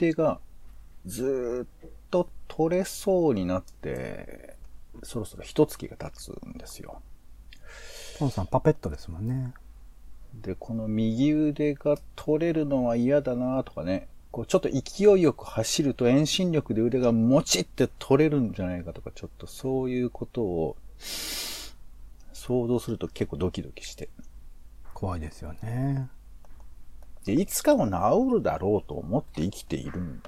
腕がずーっと取れそうになって、そろそろ一月が経つんですよ。ポンさんパペットですもんね。で、この右腕が取れるのは嫌だなとかね、こうちょっと勢いよく走ると遠心力で腕がもちって取れるんじゃないかとか、ちょっとそういうことを想像すると結構ドキドキして。怖いですよね。で、いつかは治るだろうと思って生きているん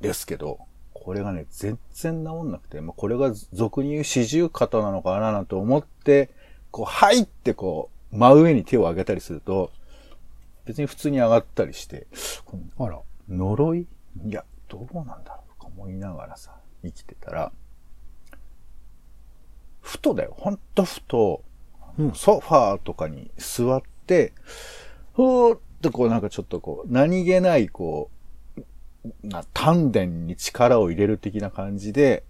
ですけど、これがね、全然治んなくて、まあ、これが俗に言う四十肩なのかななんて思って、こう、入ってこう、真上に手を上げたりすると、別に普通に上がったりして、あら。呪い？いや、どうなんだろうとか思いながらさ、生きてたら、ふとだよ、ほんとふと、うん。ソファーとかに座って、ふーっとこうなんかちょっとこう、何気ないこう、な丹田に力を入れる的な感じで、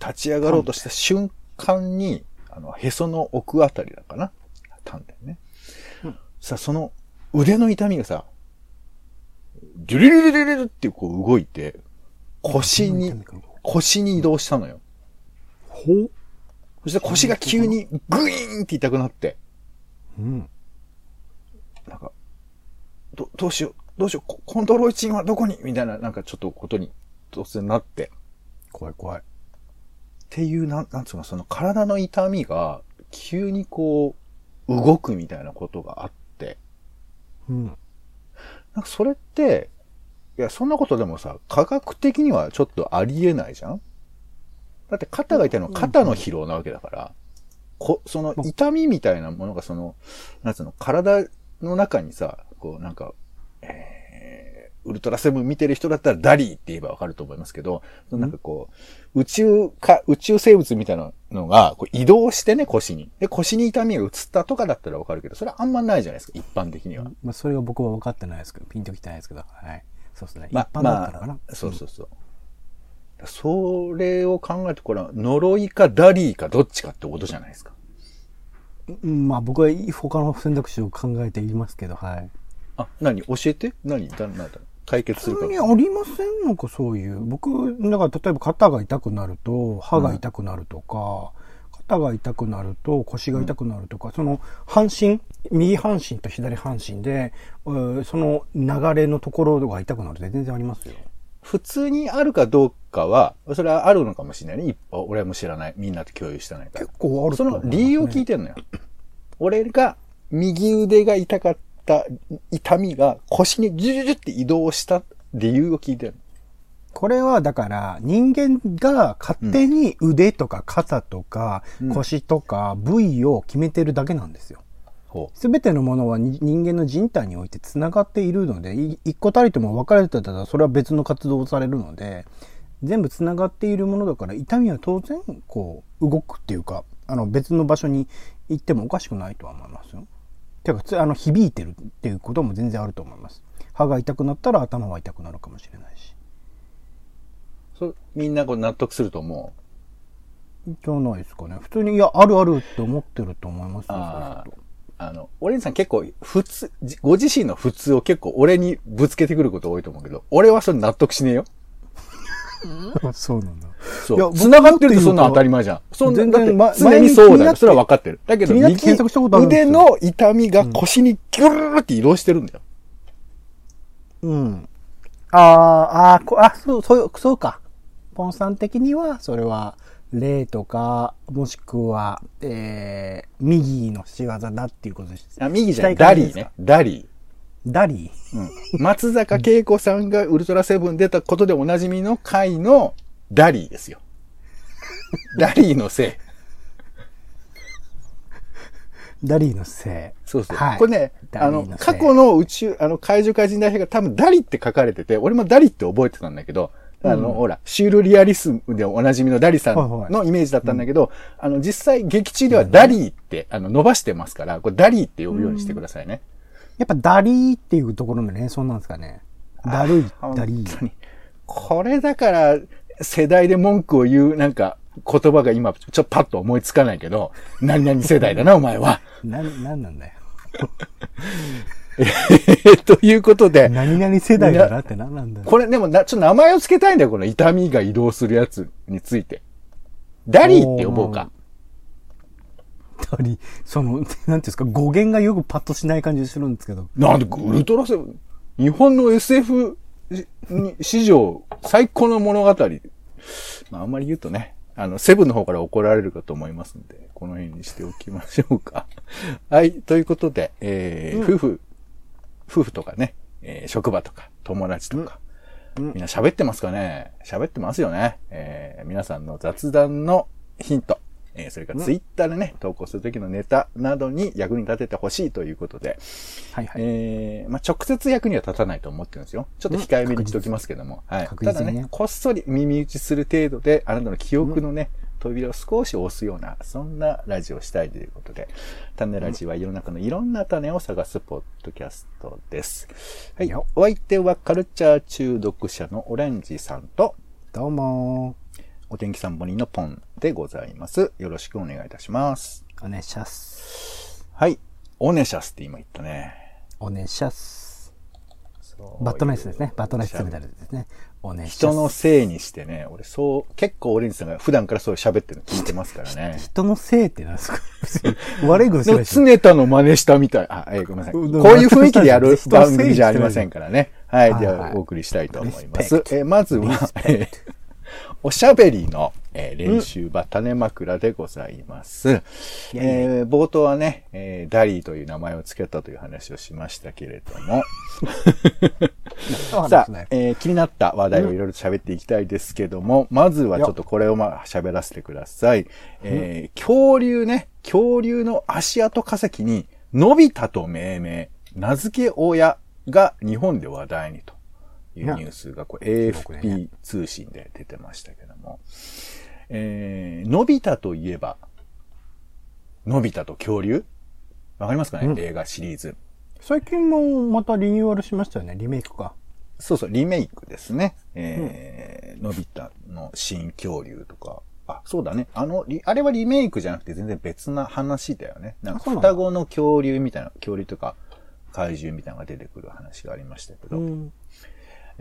立ち上がろうとした瞬間に、あの、へその奥あたりだかな丹田ね。さ、その腕の痛みがさ、ジュリリリリリリってこう動いて、腰に、腰に移動したのよ。ほうそして腰が急にグイーンって痛くなって、うん。なんか、ど、どうしよう、どうしよう、ココントロールチンはどこに？みたいな、なんかちょっとことに突然なって。怖い怖い。っていう、なん、なんつうの、その体の痛みが急にこう、動くみたいなことがあって、うん。なんかそれって、いや、そんなことでもさ、科学的にはちょっとありえないじゃん？だって肩が痛いのは肩の疲労なわけだから、こ、その痛みみたいなものがその、なんつうの、体の中にさ、こうなんか、えー、ウルトラセブン見てる人だったらダリーって言えばわかると思いますけど、なんかこう、宇宙か、宇宙生物みたいなのがこう移動してね、腰に。で、腰に痛みが移ったとかだったらわかるけど、それはあんまないじゃないですか、一般的には。まあ、それが僕は分かってないですけど、ピンときてないですけど、はい。そうですね。ま一般だったらかな。まあ、そうそうそう。それを考えると、これは呪いかダリーかどっちかってことじゃないですか。うん。まあ僕は他の選択肢を考えていますけど、はい。あ、何？教えて？何？だ、なんだ？解決するか普通。にありませんのか、そういう？僕、だから例えば肩が痛くなると、歯が痛くなるとか、肩が痛くなると腰が痛くなるとか、その半身、右半身と左半身で、えーその流れのところが痛くなるって全然ありますよ。普通にあるかどうかは、それはあるのかもしれないね。俺も知らない。みんなと共有してないから結。構あるとその理由を聞いてんのよ。俺が右腕が痛かった痛みが腰にジュジュジュって移動した理由を聞いてんの。これはだから人間が勝手に腕とか肩とかうん腰とか部位を決めてるだけなんですよ。ほすべてのものはに人間の人体において繋がっているので、い一個たりとも分かれてたらそれは別の活動をされるので、全部繋がっているものだから痛みは当然こう動くっていうか、あの別の場所に行ってもおかしくないとは思いますよ。てかつあの響いてるっていうことも全然あると思います。歯が痛くなったら頭は痛くなるかもしれないし。う。そみんなこう納得すると思う。じゃないですかね。普通に、いや、あるあるって思ってると思いますよ。ああの、オレンジさん結構普通、じご自身の普通を結構俺にぶつけてくること多いと思うけど、俺はそれ納得しねえよ。そうなんだ。そ。いうや繋がってるとそんな当たり前じゃん。そんな、全だって然ま常にそうだよ。それは分かってる。だけど、腕よの痛みが腰にギュルルルって移動してるんだよ。うん。あーあー、こあ、そう、そう、そうか。ポンさん的には、それは、霊とか、もしくは、えー、右の仕業だっていうことです。あ、右じゃない。ダリーね。ダリダリーー。うん。松坂慶子さんがウルトラセブン出たことでおなじみの回のダリーですよ。ダリーのせい。ダリーのせい。そうそう。はいこれね、あの過去の宇宙、あの、怪獣怪人大兵が多分ダリって書かれてて、俺もダリって覚えてたんだけど、あの、ほら、シュールリアリスムでおなじみのダリさんはいはいのイメージだったんだけど、あの、実際劇中ではダリーって、あの、伸ばしてますから、これダリーって呼ぶようにしてくださいね。やっぱダリーっていうところの連想なんですかね。だるい、本ダリー。当に。これだから、世代で文句を言う、なんか、言葉が今、ちょっとパッと思いつかないけど、何々世代だな、お前は。な、なんなんだよ。え ということで、何々世代だなって何なんだよ。これでもな、ちょっと名前を付けたいんだよ、この痛みが移動するやつについて。ダリーって呼ぼうか。ダリその、なんていうんですか、語源がよくパッとしない感じするんですけど。なんで、ウルトラセブン、日本の SF に史上最高の物語。まあ、あんまり言うとね、あの、セブンの方から怒られるかと思いますんで、この辺にしておきましょうか。はい、ということで、えーうん夫婦、夫婦とかね、えー職場とか、友達とか、うんみんな喋ってますかね？喋ってますよね？えー皆さんの雑談のヒント、えーそれからツイッターでね、投稿するときのネタなどに役に立ててほしいということで、はいはい。えーまあ、直接役には立たないと思ってるんですよ。ちょっと控えめにしておきますけども。はい。ただね、こっそり耳打ちする程度で、あなたの記憶のね、扉を少し押すような、そんなラジオをしたいということで、種ラジは世の中のいろんな種を探すポッドキャストです。はい。よお相手はカルチャー中毒者のオレンジさんと、どうもお天気散歩人のポンでございます。よろしくお願いいたします。お願いします。はい。オネシャスって今言ったね。お願いします。バットナイスですね。バットナイスメダルですね。お願いし人のます。せいにしてね、俺そう、結構オレンジさんが普段からそう喋ってるの聞いてますからね。人のせいってなんですか？悪いことしてないのでしょ。常田の真似したみたい。あ、えーごめんなさい。こううんいう雰囲気でやる番組じゃありませんからね。はい。ではお送りしたいと思いますえーまずは、えーおしゃべりの、えー練習場種枕でございます。えー冒頭はね、えーダリーという名前を付けたという話をしましたけれども、さあ、えー気になった話題をいろいろと喋っていきたいですけども、まずはちょっとこれをまあ喋らせてください。えー恐竜ね、恐竜の足跡化石に、のび太と命名、名付け親が日本で話題にというニュースがこ AFP 通信で出てましたけども、えー、のび太といえば、のび太と恐竜？わかりますかね、うん映画シリーズ。最近もまたリニューアルしましたよね。リメイクか。そうそう、リメイクですね。えーのび太の新恐竜とか。あ、そうだね。あの、リあれはリメイクじゃなくて全然別な話だよね。なんか双子の恐竜みたいな、恐竜とか怪獣みたいなのが出てくる話がありましたけど、ん。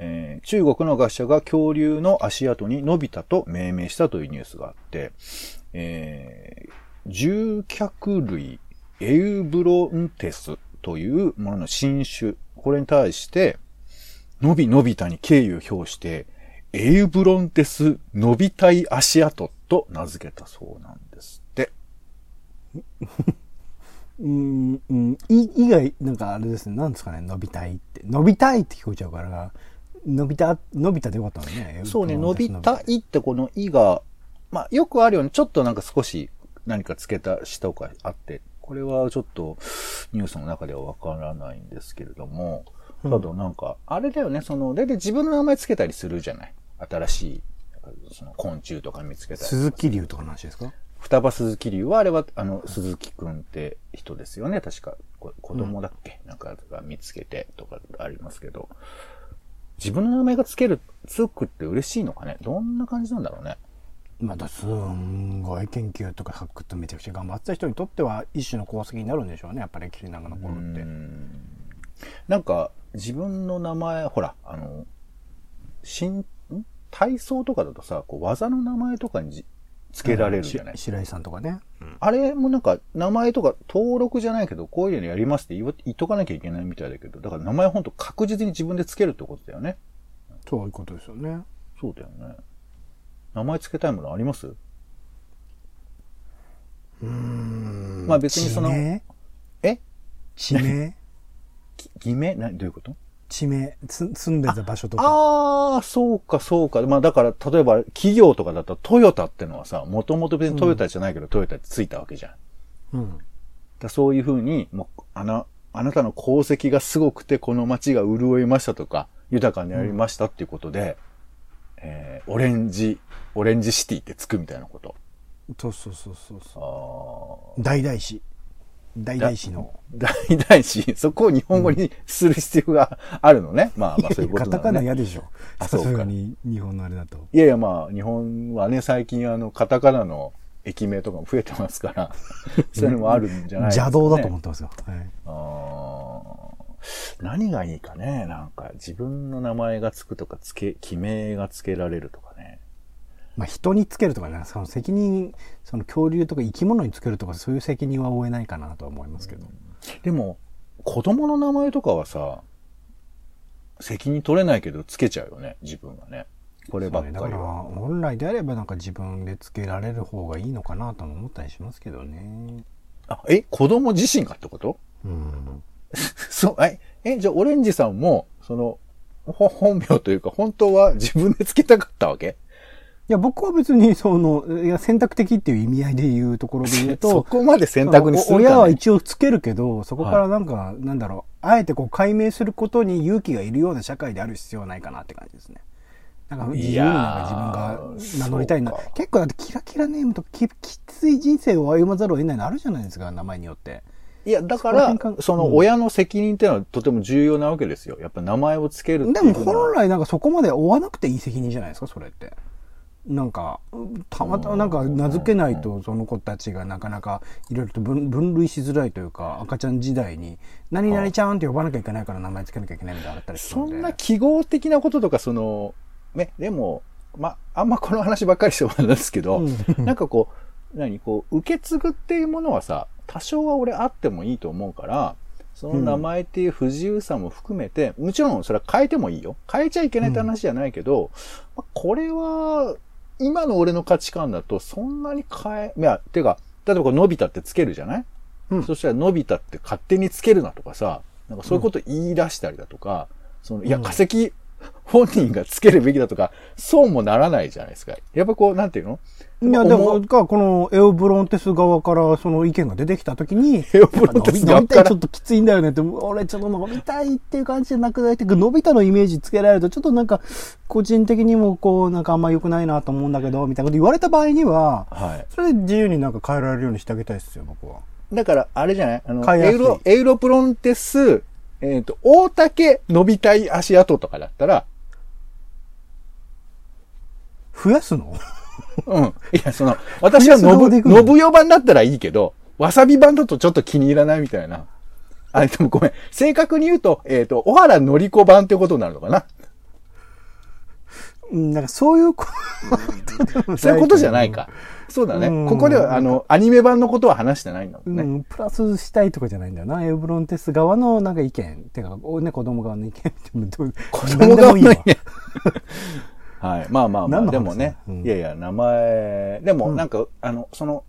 えー中国の学者が恐竜の足跡にのび太と命名したというニュースがあって、えー獣脚類エウブロンテスというものの新種、これに対して、のびのび太に敬意を表して、エウブロンテスのびたい足跡と名付けたそうなんですって。うん、うん、い、以外、なんかあれですね。なんですかね。伸びたいって。伸びたいって聞こえちゃうから、伸びた、伸びたでよかったのね。そうね、伸びたい。いってこのいが、まあよくあるようにちょっとなんか少し何か付けたしとかあって、これはちょっとニュースの中ではわからないんですけれども、ただなんか、あれだよね、その、大体自分の名前付けたりするじゃない？新しい、その昆虫とか見つけたり。鈴木龍とかの話ですか？双葉鈴木龍は、あれは、あの、鈴木くんって人ですよね。確か、こ子供だっけ、なんかが見つけてとかありますけど。自分の名前がつける、つくって嬉しいのかね？どんな感じなんだろうね？まだすんごい研究とか発掘めちゃくちゃ頑張ってた人にとっては一種の功績になるんでしょうね。やっぱり歴史なんか残るって。なんか、自分の名前、ほら、あの、新、ん体操とかだとさ、こう技の名前とかにじつけられるじゃない、し白井さんとかね。あれもなんか、名前とか登録じゃないけど、こういうのやりますって言っとかなきゃいけないみたいだけど、だから名前ほんと確実に自分でつけるってことだよね。そういうことですよね。そうだよね。名前つけたいものあります？うーん。まあ別にそのえ？地名？き偽名？などういうこと？地名つ住んでた場所とか。ああ、そうか、そうか。まあだから、例えば企業とかだったらトヨタってのはさ、もともと別にトヨタじゃないけど、トヨタってついたわけじゃん。うん。だそういうふうに、もう、あな、あなたの功績がすごくて、この街が潤いましたとか、豊かになりましたっていうことで、えー、オレンジ、オレンジシティってつくみたいなこと。そうそうそうそうそあう。大々市。大々市の。大々し、そこを日本語にする必要があるのね。まあまあそういうことカタカなのね。ナ嫌でしょ。そうに日本のあれだと。いやいやまあ、日本はね、最近あの、カタカナの駅名とかも増えてますから、そういうのもあるんじゃないですか、ね。邪道だと思ってますよ。はい。あ何がいいかね。なんか自分の名前がつくとか、つけ、記名がつけられるとかね。まあ、人につけるとかね、その責任、その恐竜とか生き物につけるとか、そういう責任は負えないかなとは思いますけど。でも、子供の名前とかはさ、責任取れないけどつけちゃうよね、自分がね。こればっかりだから、は。本来であればなんか自分でつけられる方がいいのかなとも思ったりしますけどね。あ、え、子供自身がってこと？うん。そう、え、え、じゃあオレンジさんも、その、ほ本名というか、本当は自分でつけたかったわけ？いや、僕は別に、その、いや、選択的っていう意味合いで言うところで言うそと、こまで選択にするか、ね、お親は一応つけるけど、そこからなんか、なんだろう、あえてこう解明することに勇気がいるような社会である必要はないかなって感じですね。なんか自由になんか自分が名乗りたいな。結構だってキラキラネームとかききつい人生を歩まざるを得ないのあるじゃないですか、名前によって。いや、だからその親の責任っていうのはとても重要なわけですよ。やっぱ名前をつけるってでも本来なんかそこまで追わなくていい責任じゃないですか、それって。なんか、たまたまなんか名付けないとその子たちがなかなかいろいろと分分類しづらいというか、赤ちゃん時代に何々ちゃんって呼ばなきゃいけないから名前つけなきゃいけないみたいなのあったりするそ。んな記号的なこととか、その、ね、でも、ま、あんまこの話ばっかりしてもなんですけど、なんかこう、何、こう、受け継ぐっていうものはさ、多少は俺あってもいいと思うから、その名前っていう不自由さも含めて、もちろんそれは変えてもいいよ。変えちゃいけないって話じゃないけど、まあこれは、今の俺の価値観だとそんなに変え、いや、てか、例えばこれのび太ってつけるじゃない、うん。そしたらのび太って勝手につけるなとかさ、なんかそういうこと言い出したりだとか、その、いや、うん。化石本人がつけるべきだとか、そうもならないじゃないですか。やっぱこう、なんていうの？いや、でも、かこのエオブロンテス側からその意見が出てきたときに、エオブロンテス側から伸びたいちょっときついんだよねって、俺ちょっと伸びたいっていう感じじゃなくないって伸びたのイメージつけられると、ちょっとなんか、個人的にもこう、なんかあんま良くないなと思うんだけど、みたいなこと言われた場合には、はい。それで自由になんか変えられるようにしてあげたいですよ、僕は。だから、あれじゃない？あの、エウロ、エウロプロンテス、えっ、と、大竹伸びたい足跡とかだったら、増やすの？うん。いや、その、私は増やすノブ、側でいくの？ノブヨ版だったらいいけど、わさび版だとちょっと気に入らないみたいな。あ、でもごめん。正確に言うと、えっ、と、小原のり子版ってことになるのかなうん、なんかそういうことそういうことじゃないか。。そうだねうん。ここでは、あの、アニメ版のことは話してないんだもね。うんん、プラスしたいとかじゃないんだよな。エオブロンテス側のなんか意見。てか、おね、子供側の意見って。子供がいいわ。はい。まあまあまあ、でもね、うんいやいや、名前、でもうんなんか、あの、その、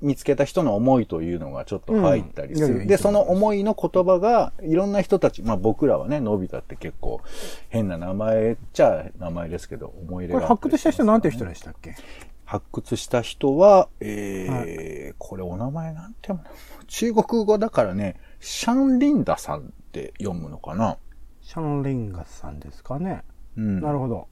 見つけた人の思いというのがちょっと入ったりする。うんで、その思いの言葉が、いろんな人たち、まあ僕らはね、のび太って結構変な名前っちゃ名前ですけど、思い入れこれがあったり発掘した人なんて人でしたっけ？発掘した人は、えーこれお名前なんても中国語だからね、シャンリンダさんって読むのかな？シャンリンガスさんですかね。うん。なるほど。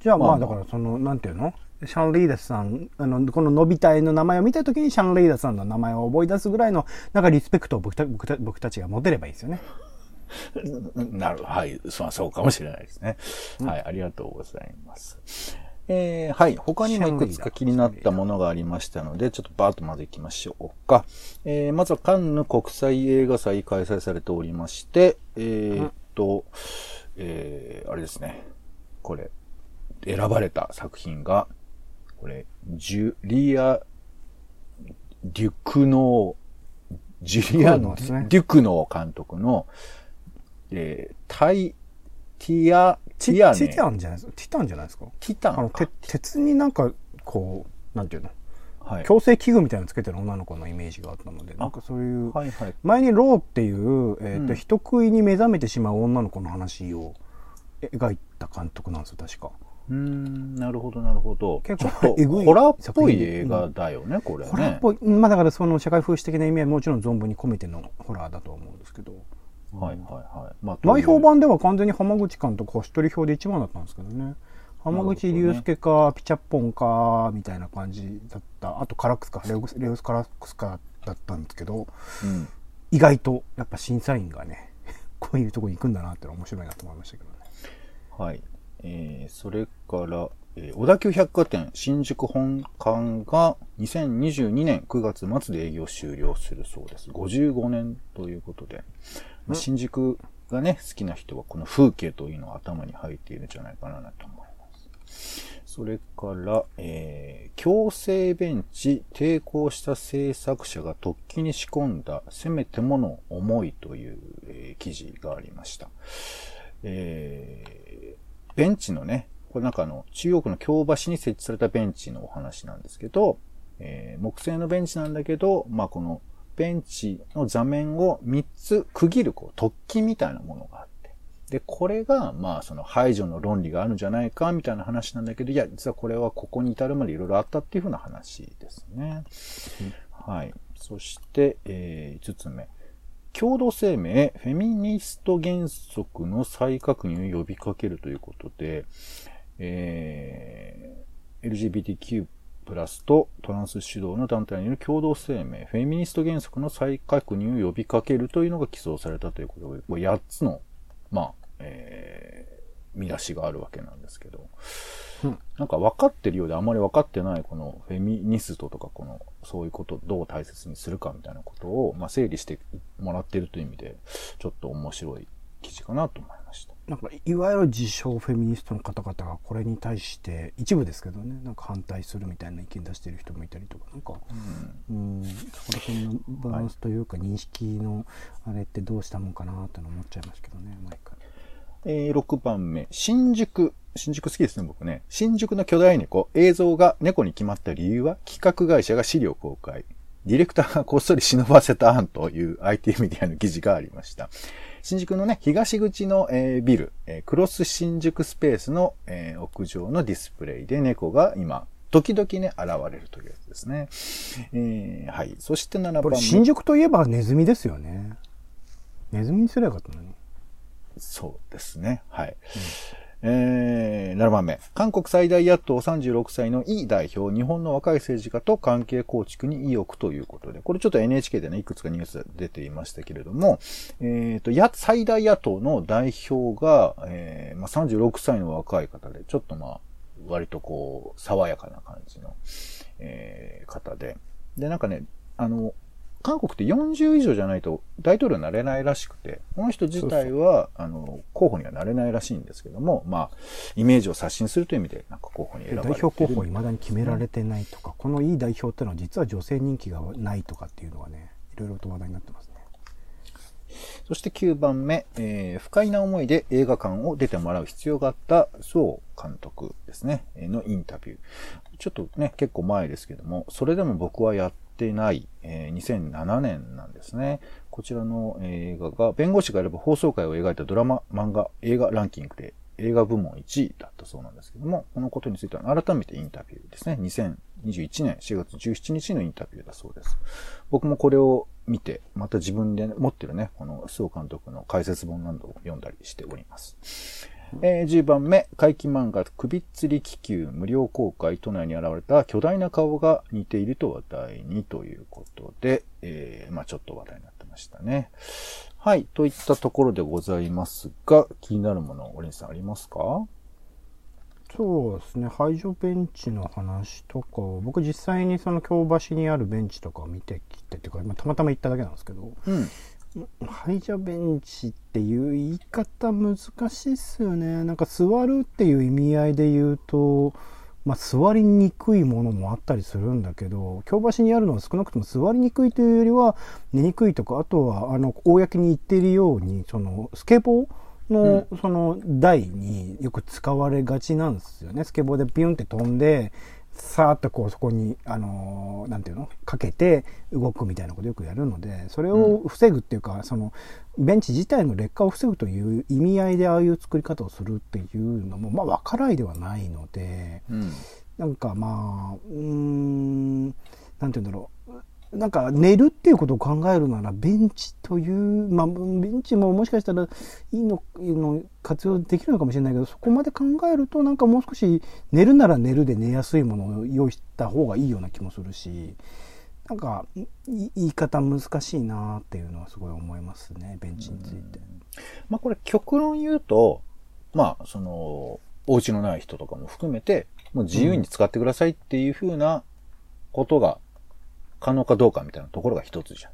じゃあまあだからその、なんていうの？シャンリーダスさん、あの、こののび太の名前を見たときにシャンリーダスさんの名前を思い出すぐらいの、なんかリスペクトを僕た僕た僕たちが持てればいいですよね。なるはい。そうかもしれないですね。はい。ありがとうございます。えーはい。他にもいくつか気になったものがありましたので、ちょっとバーッとまず行きましょうか。えーまずはカンヌ国際映画祭開催されておりまして、えーっと、えーあれですね。これ、選ばれた作品が、これ、ジュリア・デュクノー、ジュリア・デュクノー監督の、えータイ、ティア、テティアンじゃないですか？ティタンじゃないですか？ティタンあの、て鉄になんか、こう、なんていうの？はい。矯正器具みたいなのつけてる女の子のイメージがあったので、なんかそういう、はいはい。前にローっていう、えっ、と、うん人食いに目覚めてしまう女の子の話を描いた監督なんですよ、確か。うーん、なるほど、なるほど。結構ホラーっぽい映画だよね、これね。ホラーっぽい、まあだからその社会風刺的な意味はもちろん存分に込めてのホラーだとは思うんですけど、はいはいはい。まあ、内評版では完全に浜口監督星取り表で一番だったんですけどね。浜口竜介か、ピチャッポンか、みたいな感じだった。あとカラックスか、レオスレオスカラックスかだったんですけど、うん。意外とやっぱ審査員がね、こういうとこに行くんだなって面白いなと思いましたけどね。はい。えー、それから、えー小田急百貨店新宿本館が2022年9月末で営業終了するそうです。55年ということで、まあ新宿がね、好きな人はこの風景というのは頭に入っているんじゃないかなと思います。それから、えー、強制ベンチ、抵抗した制作者が突起に仕込んだ、せめてもの思いという、えー記事がありました。えー、ベンチのね、これなんかあの、中央区の京橋に設置されたベンチのお話なんですけど、えー木製のベンチなんだけど、まあこのベンチの座面を3つ区切る、こう、突起みたいなものがあって。で、これが、まあその排除の論理があるんじゃないか、みたいな話なんだけど、いや、実はこれはここに至るまでいろいろあったっていうふうな話ですね。はい。そして、えー5つ目。共同声明、フェミニスト原則の再確認を呼びかけるということで、えー LGBTQ プラスとトランス主導の団体による共同声明、フェミニスト原則の再確認を呼びかけるというのが起草されたということで、これ8つの、まあ、えー見出しがあるわけなんですけど、うんなんか分かってるようであまり分かってないこのフェミニストとかこのそういうことをどう大切にするかみたいなことを、まあ、整理してもらってるという意味でちょっと面白い記事かなと思いました。なんかいわゆる自称フェミニストの方々がこれに対して一部ですけどねなんか反対するみたいな意見出してる人もいたりとかなんかうんそこら辺のバランスというか認識のあれってどうしたもんかなっての思っちゃいますけどね毎回。えー6番目、新宿。新宿好きですね、僕ね。新宿の巨大猫。映像が猫に決まった理由は、企画会社が資料公開。ディレクターがこっそり忍ばせた案という IT メディアの記事がありました。新宿のね、東口の、えービル、えークロス新宿スペースの、えー屋上のディスプレイで猫が今、時々ね、現れるというやつですね。えーはい。そして7番目。新宿といえばネズミですよね。ネズミにすればよかったのに。そうですね。はい。えー、7番目。韓国最大野党36歳のイ代表、日本の若い政治家と関係構築に意欲ということで、これちょっと NHK でね、いくつかニュース出ていましたけれども、えーと、や、最大野党の代表が、えーまあ、36歳の若い方で、ちょっとまあ、割とこう、爽やかな感じの、えー方で。で、なんかね、あの、韓国って40以上じゃないと大統領になれないらしくて、この人自体は、あの、候補にはなれないらしいんですけども、まあ、イメージを刷新するという意味で、なんか候補に選ばれ代表候補いまだに決められてないとか、このいい代表ってのは実は女性人気がないとかっていうのがねいろいろと話題になってますね。そして9番目、えー不快な思いで映画館を出てもらう必要があった、そう監督ですね、えーのインタビュー。ちょっとね、結構前ですけども、それでも僕はやってない、えー2007年なんですね。こちらの映画が、弁護士が選ぶ放送回を描いたドラマ、漫画、映画ランキングで映画部門1位だったそうなんですけども、このことについては改めてインタビューですね。2021年4月17日のインタビューだそうです。僕もこれを見て、また自分で持ってるね、この須藤監督の解説本などを読んだりしております。えー10番目、怪奇漫画、首吊り気球無料公開都内に現れた巨大な顔が似ていると話題にということで、えーまあちょっと話題になってましたね。はい、といったところでございますが、気になるもの、オレンジさんありますか？そうですね排除ベンチの話とか僕実際にその京橋にあるベンチとかを見てきてっていうか、まあ、たまたま行っただけなんですけどうん。排除ベンチっていう言い方難しいっすよねなんか座るっていう意味合いで言うとまあ、座りにくいものもあったりするんだけど京橋にあるのは少なくとも座りにくいというよりは寝にくいとかあとはあの公に言っているようにそのスケボーのその台によく使われがちなんですよね。スケボーでビュンって飛んでさーっとこうそこにあのーなんていうの？かけて動くみたいなことよくやるのでそれを防ぐっていうか、そのベンチ自体の劣化を防ぐという意味合いでああいう作り方をするっていうのもまあ分からないではないのでうん。なんかまあうーんなんて言うんだろうなんか寝るっていうことを考えるならベンチというまあベンチももしかしたらいいのいいの活用できるのかもしれないけどそこまで考えるとなんかもう少し寝るなら寝るで寝やすいものを用意した方がいいような気もするしなんかい言い方難しいなっていうのはすごい思いますねベンチについて。まあこれ極論言うと、まあその、お家のない人とかも含めて、もう自由に使ってくださいっていう風なことが可能かどうかみたいなところが一つじゃ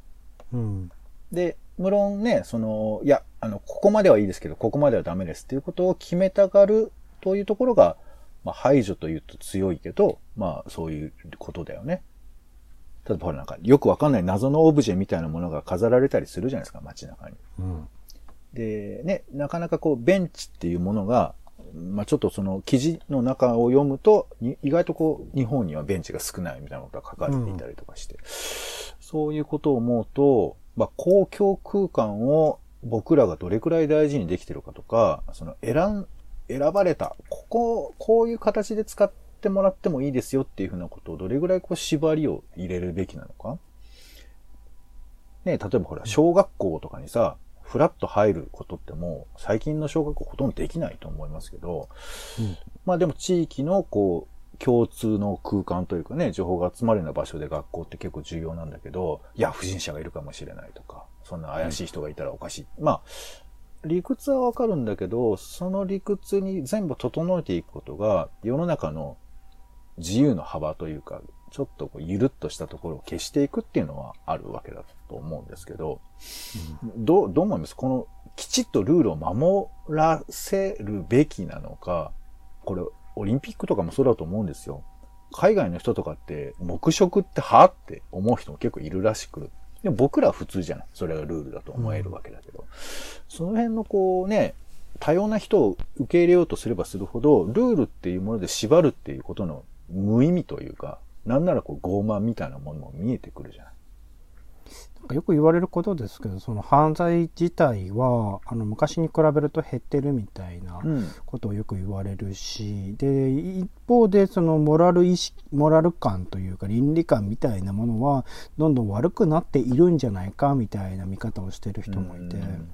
ん。うん。で、無論ね、その、いや、あの、ここまではいいですけど、ここまではダメですっていうことを決めたがるというところが、まあ、排除というと強いけど、まあ、そういうことだよね。例えばほらなんか、よくわかんない謎のオブジェみたいなものが飾られたりするじゃないですか、街中に。うん。で、ね、なかなかこう、ベンチっていうものが、まあちょっとその記事の中を読むと、意外とこう、日本にはベンチが少ないみたいなことが書かれていたりとかして、そういうことを思うと、まあ公共空間を僕らがどれくらい大事にできてるかとか、その選ん、選ばれた、ここ、こういう形で使ってもらってもいいですよっていうふうなことをどれぐらいこう縛りを入れるべきなのか。ね、例えばほら、小学校とかにさ、フラッと入ることってもう、最近の小学校ほとんどできないと思いますけど、うんまあでも地域のこう、共通の空間というかね、情報が集まるような場所で学校って結構重要なんだけど、いや、不審者がいるかもしれないとか、そんな怪しい人がいたらおかしい。まあ、理屈はわかるんだけど、その理屈に全部整えていくことが、世の中の自由の幅というか、ちょっとこうゆるっとしたところを消していくっていうのはあるわけだと思うんですけど、どう、どう思います？この、きちっとルールを守らせるべきなのか、これ、オリンピックとかもそうだと思うんですよ。海外の人とかって、黙食ってはって思う人も結構いるらしく。でも僕らは普通じゃない。それがルールだと思えるわけだけど。その辺のこうね、多様な人を受け入れようとすればするほど、ルールっていうもので縛るっていうことの無意味というか、なんならこう傲慢みたいなものも見えてくるじゃない。なんかよく言われることですけど、その犯罪自体は、あの、昔に比べると減ってるみたいなうん。ことをよく言われるし、で、一方で、そのモラル意識、モラル感というか倫理観みたいなものは、どんどん悪くなっているんじゃないかみたいな見方をしてる人もいて、うん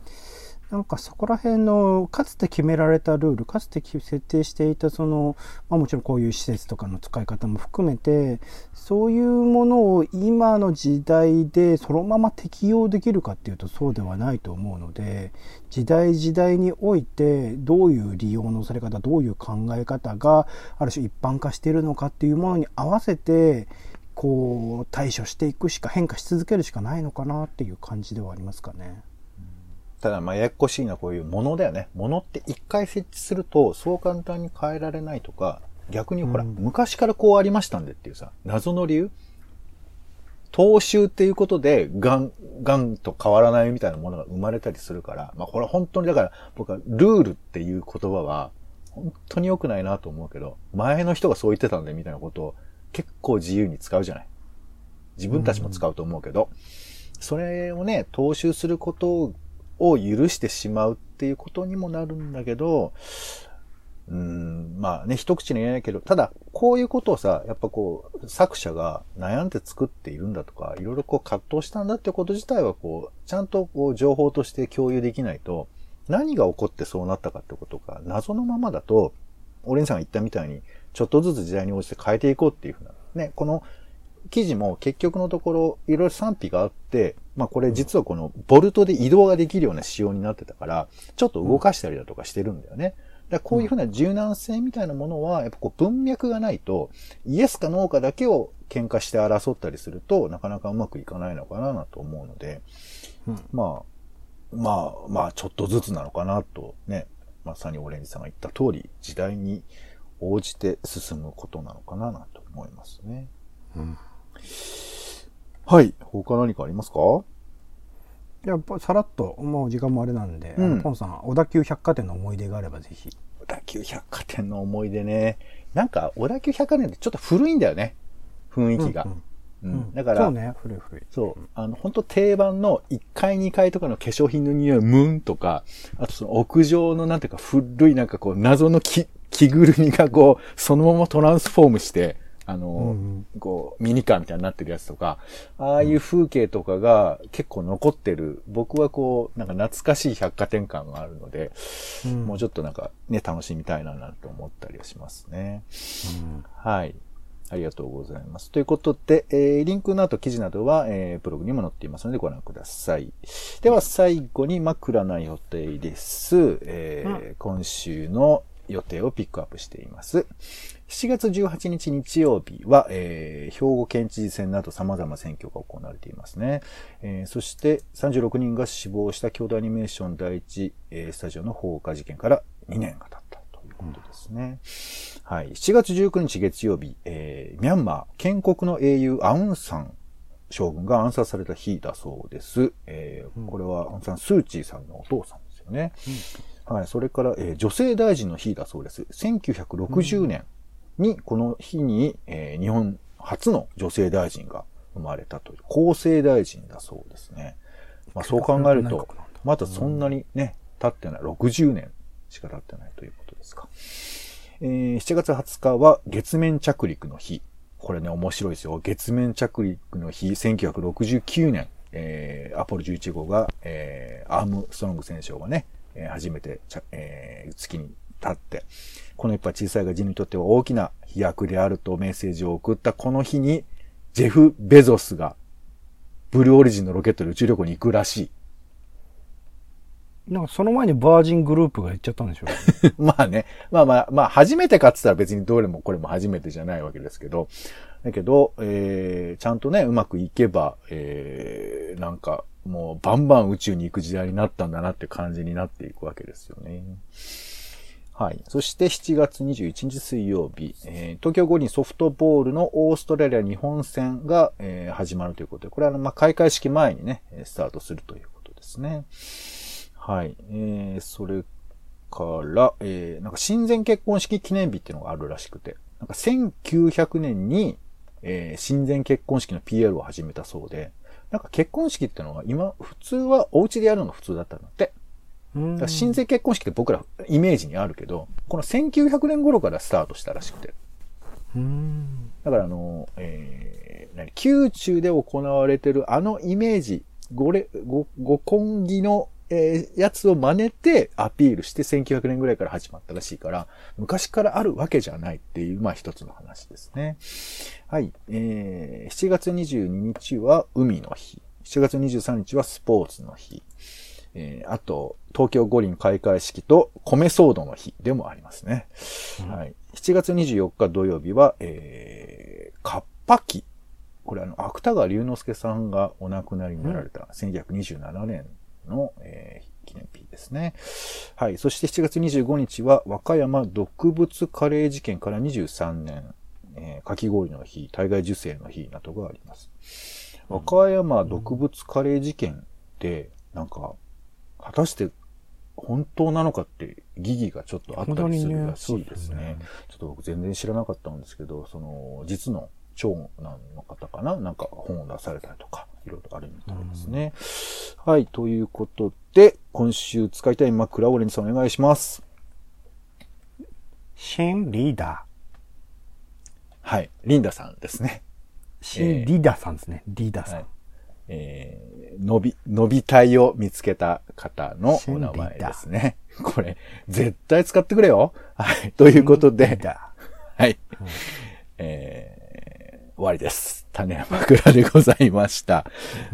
なんかそこら辺のかつて決められたルールかつて設定していたその、まあ、もちろんこういう施設とかの使い方も含めてそういうものを今の時代でそのまま適用できるかっていうとそうではないと思うので時代時代においてどういう利用のされ方どういう考え方がある種一般化しているのかっていうものに合わせてこう対処していくしか変化し続けるしかないのかなっていう感じではありますかね。ただ、まあ、ややこしいのはこういうものだよね。ものって一回設置すると、そう簡単に変えられないとか、逆にほら、うん昔からこうありましたんでっていうさ、謎の理由？踏襲っていうことで、ガン、ガンと変わらないみたいなものが生まれたりするから、まあ、これ本当にだから、僕はルールっていう言葉は、本当に良くないなと思うけど、前の人がそう言ってたんでみたいなことを結構自由に使うじゃない？自分たちも使うと思うけど、それをね、踏襲することを許してしまうっていうことにもなるんだけど、うん、まあね、一口に言えないけど、ただ、こういうことをさ、やっぱこう、作者が悩んで作っているんだとか、いろいろこう葛藤したんだってこと自体はこう、ちゃんとこう、情報として共有できないと、何が起こってそうなったかってことが、謎のままだと、オレンさんが言ったみたいに、ちょっとずつ時代に応じて変えていこうっていうふうな、ね、この記事も結局のところ、いろいろ賛否があって、まあこれ実はこのボルトで移動ができるような仕様になってたから、ちょっと動かしたりだとかしてるんだよね。だこういうふうな柔軟性みたいなものは、やっぱこう文脈がないと、イエスかノーかだけを喧嘩して争ったりすると、なかなかうまくいかないのかななと思うので、うんまあ、まあ、まあ、ちょっとずつなのかなとね、まさにオレンジさんが言った通り、時代に応じて進むことなのかななと思いますね。うんはい。他何かありますか？やっぱさらっともう時間もあれなんで、うんポンさん小田急百貨店の思い出があればぜひ小田急百貨店の思い出ね。なんか、小田急百貨店ってちょっと古いんだよね。雰囲気が。ううんんうんだから、そうね古い古いそう。あの、本当定番の1階2階とかの化粧品の匂い、ムーンとか、あとその屋上のなんていうか古いなんかこう謎の着、着ぐるみがこう、そのままトランスフォームして、あの、うんこう、ミニカーみたいになってるやつとか、ああいう風景とかが結構残ってる、僕はこう、なんか懐かしい百貨店感があるので、うんもうちょっとなんかね、楽しみたいななんて思ったりはしますね。うんはい。ありがとうございます。ということで、えー、リンクの後記事などは、えー、ブログにも載っていますのでご覧ください。では最後に枕な予定です。えーう今週の予定をピックアップしています。7月18日日曜日は、えー兵庫県知事選など様々選挙が行われていますね。えーそして36人が死亡した京都アニメーション第一、えースタジオの放火事件から2年が経ったということですね。はい。7月19日月曜日、えーミャンマー建国の英雄アウンサン将軍が暗殺された日だそうです。えーこれはアウンサン・スー・チーさんのお父さんですよね。はい。それから、えー女性大臣の日だそうです。1960年に、この日に、えー日本初の女性大臣が生まれたという、厚生大臣だそうですね。まあそう考えると、まだそんなにね、経ってない、60年しか経ってないということですか。えー7月20日は月面着陸の日。これね、面白いですよ。月面着陸の日、1969年、えーアポロ11号が、えーアームストロング選手がね、えー初めてえー月に立って、この一派小さいが人類にとっては大きな飛躍であるとメッセージを送ったこの日に、ジェフ・ベゾスが、ブルーオリジンのロケットで宇宙旅行に行くらしい。なんかその前にバージングループが言っちゃったんでしょ まあね。まあまあ、まあ、初めてかって言ったら別にどれもこれも初めてじゃないわけですけど、だけど、えー、ちゃんとね、うまくいけば、えー、なんか、もうバンバン宇宙に行く時代になったんだなって感じになっていくわけですよね。はい。そして7月21日水曜日、えー東京五輪ソフトボールのオーストラリア日本戦が、えー始まるということで、これはあの、まあ、開会式前にね、スタートするということですね。はい。えー、それから、えー、なんか親善結婚式記念日っていうのがあるらしくて、なんか1900年に、えー、親善結婚式の PR を始めたそうで、なんか結婚式っていうのは今、普通はお家でやるのが普通だったのって。うんだから親善結婚式って僕らイメージにあるけど、この1900年頃からスタートしたらしくて。うん。だからあの、えー、何、宮中で行われてるあのイメージ、ごれ、ご、ご婚儀の、えーやつを真似てアピールして1900年ぐらいから始まったらしいから、昔からあるわけじゃないっていう、まあ一つの話ですね。はい。えー、7月22日は海の日。7月23日はスポーツの日。えー、あと、東京五輪開会式と米騒動の日でもありますね。はい。7月24日土曜日は、えー、カッパ期。これあの、芥川龍之介さんがお亡くなりになられた1927年の、えー記念日ですね。はい。そして7月25日は、和歌山毒物カレー事件から23年、えーかき氷の日、対外受精の日などがあります。和歌山毒物カレー事件って、なんか、果たして本当なのかって疑義がちょっとあったりするらしいですね。ねちょっと僕全然知らなかったんですけど、その、実の長男の方かな？なんか本を出されたりとか、いろいろあるみたいですね。はい、ということで、今週使いたい枕オレンジさんお願いします。新リーダはい、リンダさんですね。ー。新リーダーさんですね。リーダーさん。はいえー、伸び、伸び体を見つけた方のお名前ですね。これ、絶対使ってくれよ。はい。ということで、ダはい。えー、終わりです。種山倉でございました。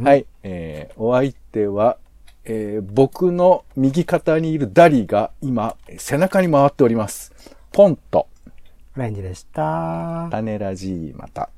はい。えー、お相手は、えー、僕の右肩にいるダリが今、背中に回っております。ポンと、ー。オレンジでした。種ラジーまた。